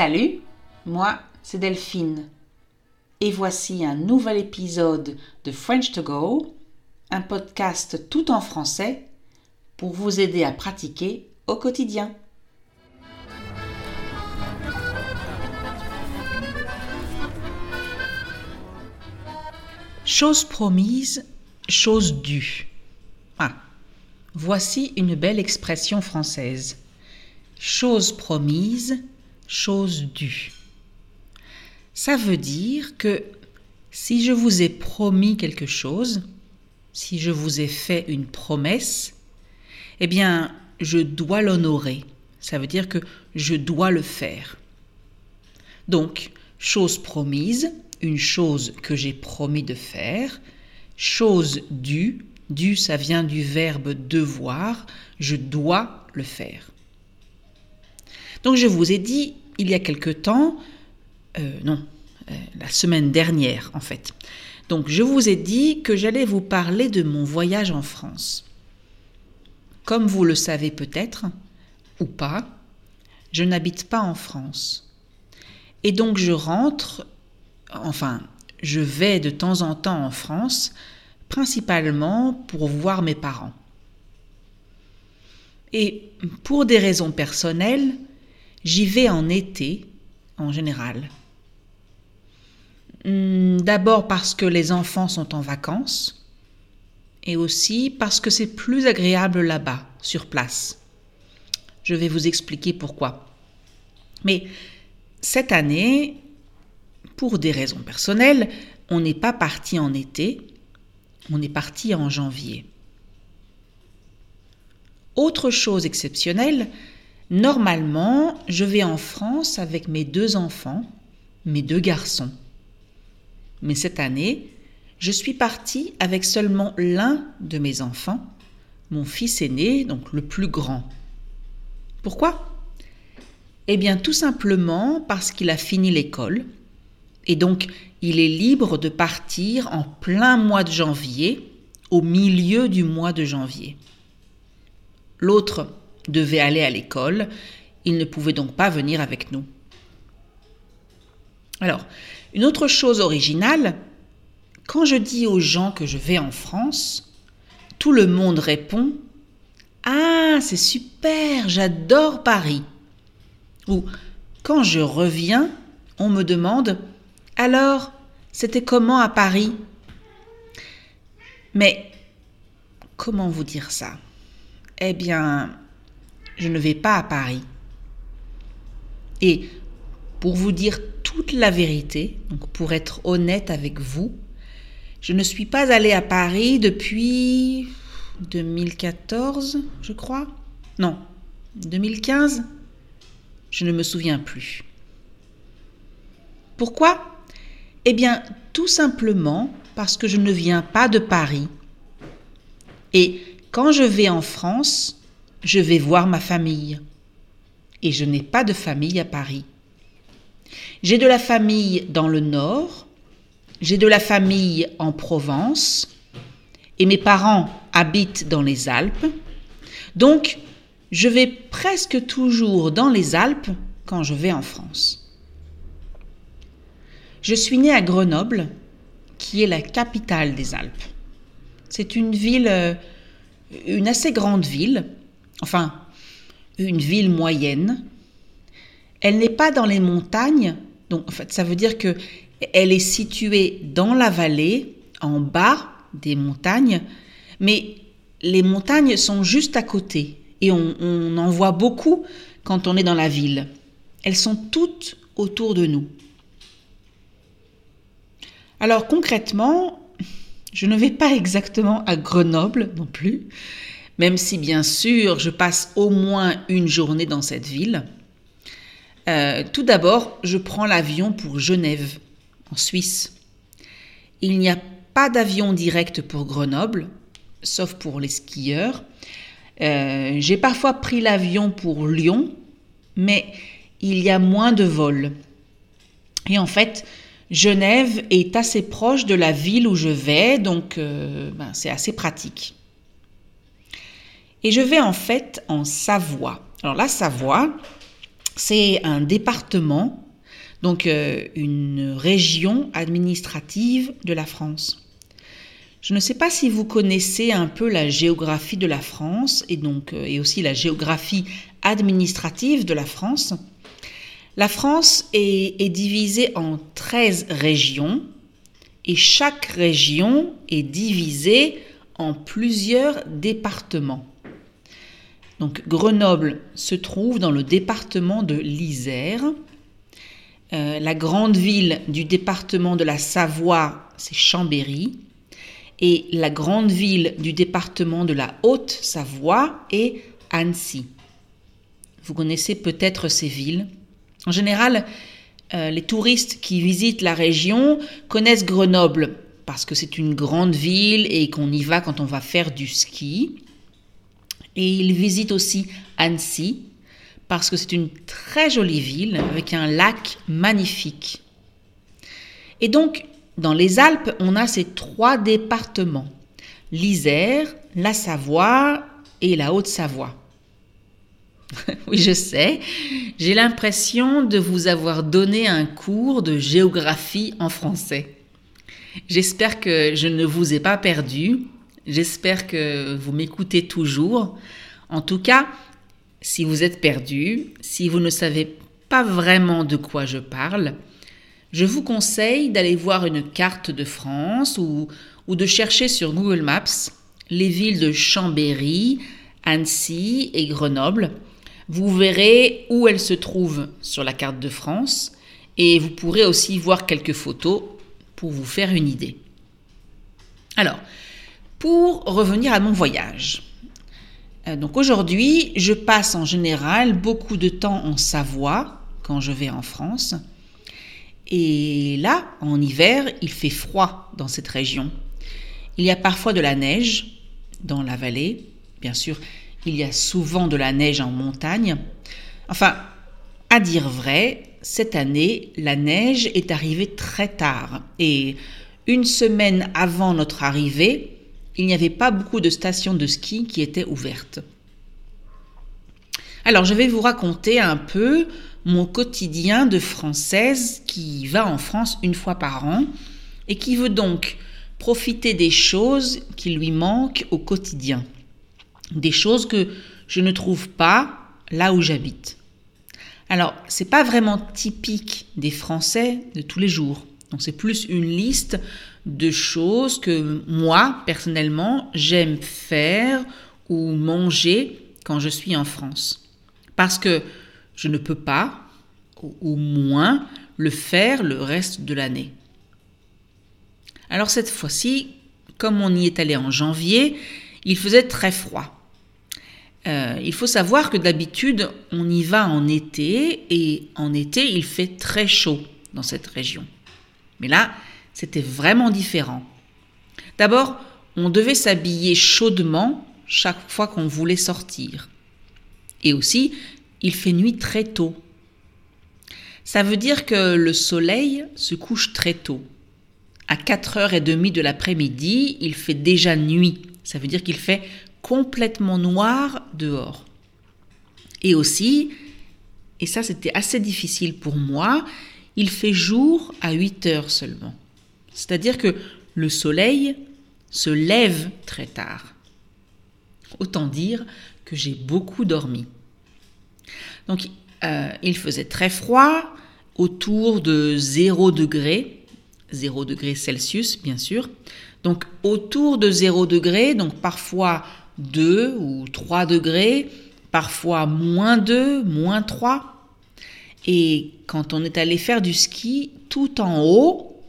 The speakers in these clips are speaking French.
Salut, moi c'est Delphine. Et voici un nouvel épisode de French to Go, un podcast tout en français pour vous aider à pratiquer au quotidien. Chose promise, chose due. Ah, voici une belle expression française. Chose promise, chose due. Ça veut dire que si je vous ai promis quelque chose, si je vous ai fait une promesse, eh bien, je dois l'honorer. Ça veut dire que je dois le faire. Donc, chose promise, une chose que j'ai promis de faire, chose due, due ça vient du verbe devoir, je dois le faire. Donc je vous ai dit il y a quelque temps, euh, non, euh, la semaine dernière en fait. Donc je vous ai dit que j'allais vous parler de mon voyage en France. Comme vous le savez peut-être, ou pas, je n'habite pas en France. Et donc je rentre, enfin, je vais de temps en temps en France, principalement pour voir mes parents. Et pour des raisons personnelles, j'y vais en été en général. Hmm, d'abord parce que les enfants sont en vacances et aussi parce que c'est plus agréable là-bas, sur place. Je vais vous expliquer pourquoi. Mais cette année, pour des raisons personnelles, on n'est pas parti en été, on est parti en janvier. Autre chose exceptionnelle, normalement, je vais en France avec mes deux enfants, mes deux garçons. Mais cette année, je suis partie avec seulement l'un de mes enfants, mon fils aîné, donc le plus grand. Pourquoi? Eh bien tout simplement parce qu'il a fini l'école et donc il est libre de partir en plein mois de janvier, au milieu du mois de janvier. L'autre devait aller à l'école, il ne pouvait donc pas venir avec nous. Alors, une autre chose originale, quand je dis aux gens que je vais en France, tout le monde répond Ah, c'est super, j'adore Paris. Ou quand je reviens, on me demande Alors, c'était comment à Paris? Mais comment vous dire ça? Eh bien, je ne vais pas à Paris. Et pour vous dire toute la vérité, donc pour être honnête avec vous, je ne suis pas allée à Paris depuis 2014, je crois. Non, 2015 Je ne me souviens plus. Pourquoi? Eh bien, tout simplement parce que je ne viens pas de Paris. Et quand je vais en France, je vais voir ma famille. Et je n'ai pas de famille à Paris. J'ai de la famille dans le nord, j'ai de la famille en Provence, et mes parents habitent dans les Alpes. Donc, je vais presque toujours dans les Alpes quand je vais en France. Je suis née à Grenoble, qui est la capitale des Alpes. C'est une ville, euh, une assez grande ville, enfin, une ville moyenne. Elle n'est pas dans les montagnes, donc, en fait, ça veut dire que elle est située dans la vallée, en bas des montagnes, mais les montagnes sont juste à côté et on, on en voit beaucoup quand on est dans la ville. Elles sont toutes autour de nous. Alors concrètement, je ne vais pas exactement à Grenoble non plus, même si bien sûr je passe au moins une journée dans cette ville. Euh, tout d'abord, je prends l'avion pour Genève, en Suisse. Il n'y a pas d'avion direct pour Grenoble, sauf pour les skieurs. Euh, j'ai parfois pris l'avion pour Lyon, mais il y a moins de vols. Et en fait, Genève est assez proche de la ville où je vais, donc euh, ben, c'est assez pratique. Et je vais en fait en Savoie. Alors la Savoie, c'est un département, donc euh, une région administrative de la France. Je ne sais pas si vous connaissez un peu la géographie de la France et donc euh, et aussi la géographie administrative de la France. La France est, est divisée en 13 régions et chaque région est divisée en plusieurs départements. Donc Grenoble se trouve dans le département de l'Isère. Euh, la grande ville du département de la Savoie, c'est Chambéry. Et la grande ville du département de la Haute-Savoie est Annecy. Vous connaissez peut-être ces villes. En général, euh, les touristes qui visitent la région connaissent Grenoble parce que c'est une grande ville et qu'on y va quand on va faire du ski. Et ils visitent aussi Annecy parce que c'est une très jolie ville avec un lac magnifique. Et donc, dans les Alpes, on a ces trois départements, l'Isère, la Savoie et la Haute-Savoie. oui, je sais, j'ai l'impression de vous avoir donné un cours de géographie en français. J'espère que je ne vous ai pas perdu J'espère que vous m'écoutez toujours. En tout cas, si vous êtes perdu, si vous ne savez pas vraiment de quoi je parle, je vous conseille d'aller voir une carte de France ou, ou de chercher sur Google Maps les villes de Chambéry, Annecy et Grenoble. Vous verrez où elles se trouvent sur la carte de France et vous pourrez aussi voir quelques photos pour vous faire une idée. Alors, pour revenir à mon voyage. Euh, donc aujourd'hui, je passe en général beaucoup de temps en Savoie quand je vais en France. Et là, en hiver, il fait froid dans cette région. Il y a parfois de la neige dans la vallée. Bien sûr, il y a souvent de la neige en montagne. Enfin, à dire vrai, cette année, la neige est arrivée très tard. Et une semaine avant notre arrivée, il n'y avait pas beaucoup de stations de ski qui étaient ouvertes. Alors, je vais vous raconter un peu mon quotidien de Française qui va en France une fois par an et qui veut donc profiter des choses qui lui manquent au quotidien. Des choses que je ne trouve pas là où j'habite. Alors, c'est pas vraiment typique des Français de tous les jours. Donc c'est plus une liste de choses que moi, personnellement, j'aime faire ou manger quand je suis en France. Parce que je ne peux pas, ou moins, le faire le reste de l'année. Alors cette fois-ci, comme on y est allé en janvier, il faisait très froid. Euh, il faut savoir que d'habitude, on y va en été et en été, il fait très chaud dans cette région. Mais là, c'était vraiment différent. D'abord, on devait s'habiller chaudement chaque fois qu'on voulait sortir. Et aussi, il fait nuit très tôt. Ça veut dire que le soleil se couche très tôt. À 4h30 de l'après-midi, il fait déjà nuit. Ça veut dire qu'il fait complètement noir dehors. Et aussi, et ça c'était assez difficile pour moi, il fait jour à 8 heures seulement. C'est-à-dire que le soleil se lève très tard. Autant dire que j'ai beaucoup dormi. Donc euh, il faisait très froid, autour de 0 degré, 0 degré Celsius bien sûr. Donc autour de 0 degré, donc parfois 2 ou 3 degrés, parfois moins 2, moins 3. Et quand on est allé faire du ski, tout en haut,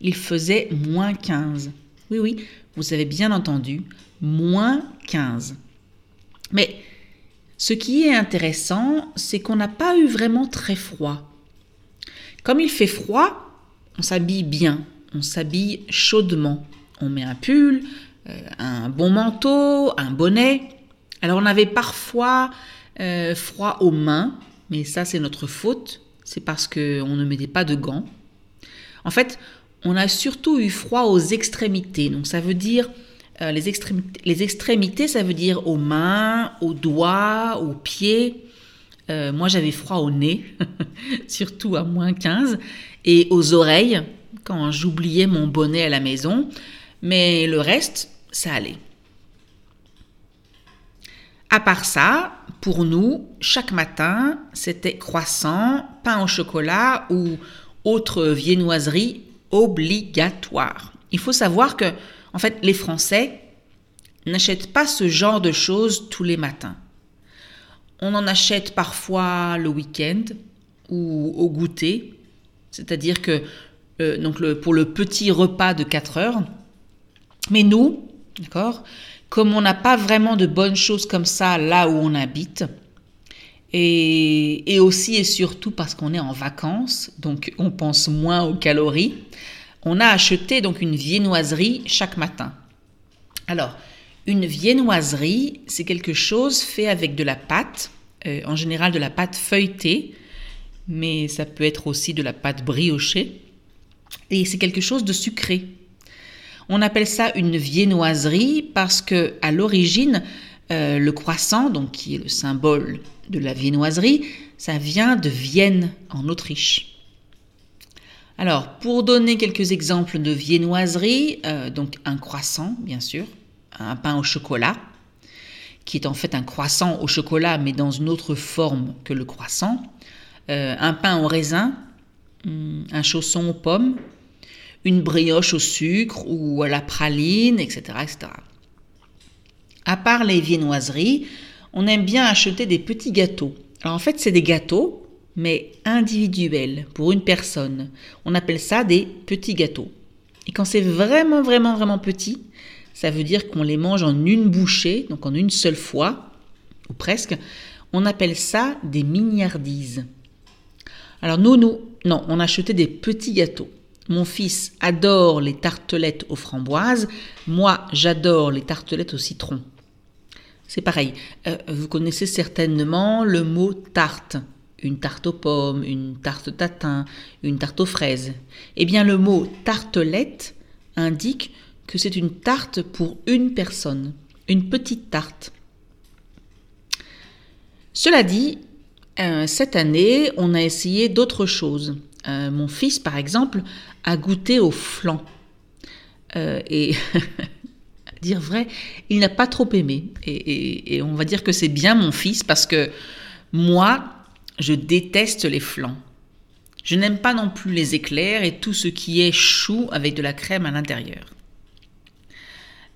il faisait moins 15. Oui, oui, vous avez bien entendu, moins 15. Mais ce qui est intéressant, c'est qu'on n'a pas eu vraiment très froid. Comme il fait froid, on s'habille bien, on s'habille chaudement. On met un pull, euh, un bon manteau, un bonnet. Alors on avait parfois euh, froid aux mains, mais ça c'est notre faute, c'est parce qu'on ne mettait pas de gants. En fait, on a surtout eu froid aux extrémités, donc ça veut dire euh, les, extrémités, ça veut dire aux mains, aux doigts, aux pieds. Euh, moi, j'avais froid au nez, surtout à moins 15, et aux oreilles quand j'oubliais mon bonnet à la maison, mais le reste, ça allait. À part ça, pour nous, chaque matin, c'était croissant, pain au chocolat ou autre viennoiserie obligatoire. Il faut savoir que, en fait, les Français n'achètent pas ce genre de choses tous les matins. On en achète parfois le week-end ou au goûter, c'est-à-dire que euh, donc pour le petit repas de 4 heures. Mais nous, d'accord, comme on n'a pas vraiment de bonnes choses comme ça là où on habite, et, aussi et surtout parce qu'on est en vacances, donc on pense moins aux calories, on a acheté donc une viennoiserie chaque matin. Alors, une viennoiserie, c'est quelque chose fait avec de la pâte, euh, en général de la pâte feuilletée, mais ça peut être aussi de la pâte briochée, et c'est quelque chose de sucré. On appelle ça une viennoiserie parce que à l'origine, euh, le croissant, donc qui est le symbole de la viennoiserie, ça vient de Vienne en Autriche. Alors, pour donner quelques exemples de viennoiserie, euh, donc un croissant, bien sûr, un pain au chocolat, qui est en fait un croissant au chocolat, mais dans une autre forme que le croissant, euh, un pain au raisin, hum, un chausson aux pommes, une brioche au sucre ou à la praline, etc. À part les viennoiseries, on aime bien acheter des petits gâteaux. Alors en fait, c'est des gâteaux, mais individuels, pour une personne. On appelle ça des petits gâteaux. Et quand c'est vraiment, vraiment, vraiment petit, ça veut dire qu'on les mange en une bouchée, donc en une seule fois, ou presque. On appelle ça des mignardises. Alors nous, nous, non, on achetait des petits gâteaux. Mon fils adore les tartelettes aux framboises. Moi, j'adore les tartelettes au citron. C'est pareil. Euh, vous connaissez certainement le mot tarte. Une tarte aux pommes, une tarte tatin, une tarte aux fraises. Eh bien, le mot tartelette indique que c'est une tarte pour une personne, une petite tarte. Cela dit, euh, cette année, on a essayé d'autres choses. Euh, mon fils, par exemple, a goûté au flan. Et dire vrai, il n'a pas trop aimé. Et, on va dire que c'est bien mon fils parce que moi, je déteste les flans. Je n'aime pas non plus les éclairs et tout ce qui est chou avec de la crème à l'intérieur.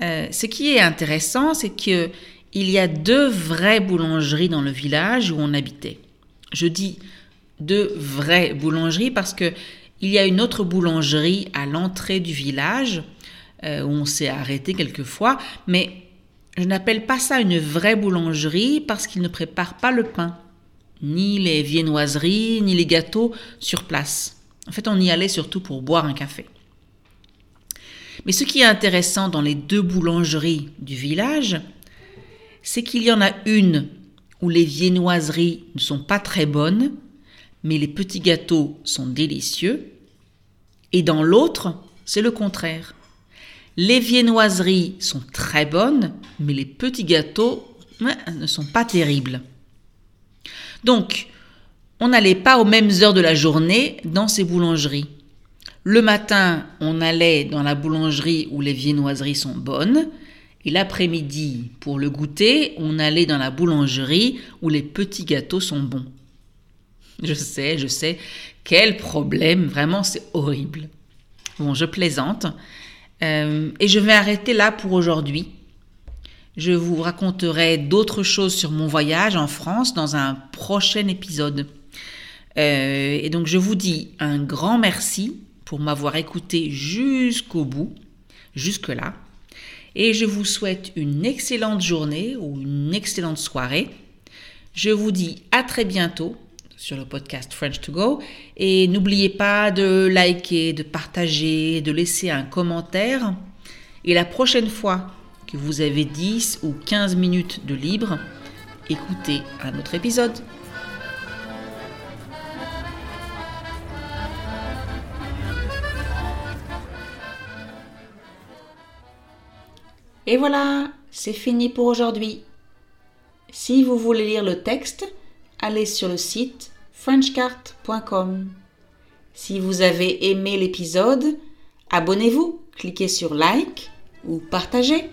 Euh, ce qui est intéressant, c'est qu'il y a deux vraies boulangeries dans le village où on habitait. Je dis deux vraies boulangeries parce que il y a une autre boulangerie à l'entrée du village euh, où on s'est arrêté quelquefois, mais je n'appelle pas ça une vraie boulangerie parce qu'ils ne préparent pas le pain, ni les viennoiseries, ni les gâteaux sur place. En fait, on y allait surtout pour boire un café. Mais ce qui est intéressant dans les deux boulangeries du village, c'est qu'il y en a une où les viennoiseries ne sont pas très bonnes mais les petits gâteaux sont délicieux. Et dans l'autre, c'est le contraire. Les viennoiseries sont très bonnes, mais les petits gâteaux ne sont pas terribles. Donc, on n'allait pas aux mêmes heures de la journée dans ces boulangeries. Le matin, on allait dans la boulangerie où les viennoiseries sont bonnes, et l'après-midi, pour le goûter, on allait dans la boulangerie où les petits gâteaux sont bons. Je sais, je sais. Quel problème, vraiment, c'est horrible. Bon, je plaisante. Euh, et je vais arrêter là pour aujourd'hui. Je vous raconterai d'autres choses sur mon voyage en France dans un prochain épisode. Euh, et donc je vous dis un grand merci pour m'avoir écouté jusqu'au bout, jusque-là. Et je vous souhaite une excellente journée ou une excellente soirée. Je vous dis à très bientôt sur le podcast French to Go. Et n'oubliez pas de liker, de partager, de laisser un commentaire. Et la prochaine fois que vous avez 10 ou 15 minutes de libre, écoutez un autre épisode. Et voilà, c'est fini pour aujourd'hui. Si vous voulez lire le texte, allez sur le site frenchcart.com. Si vous avez aimé l'épisode, abonnez-vous, cliquez sur like ou partagez.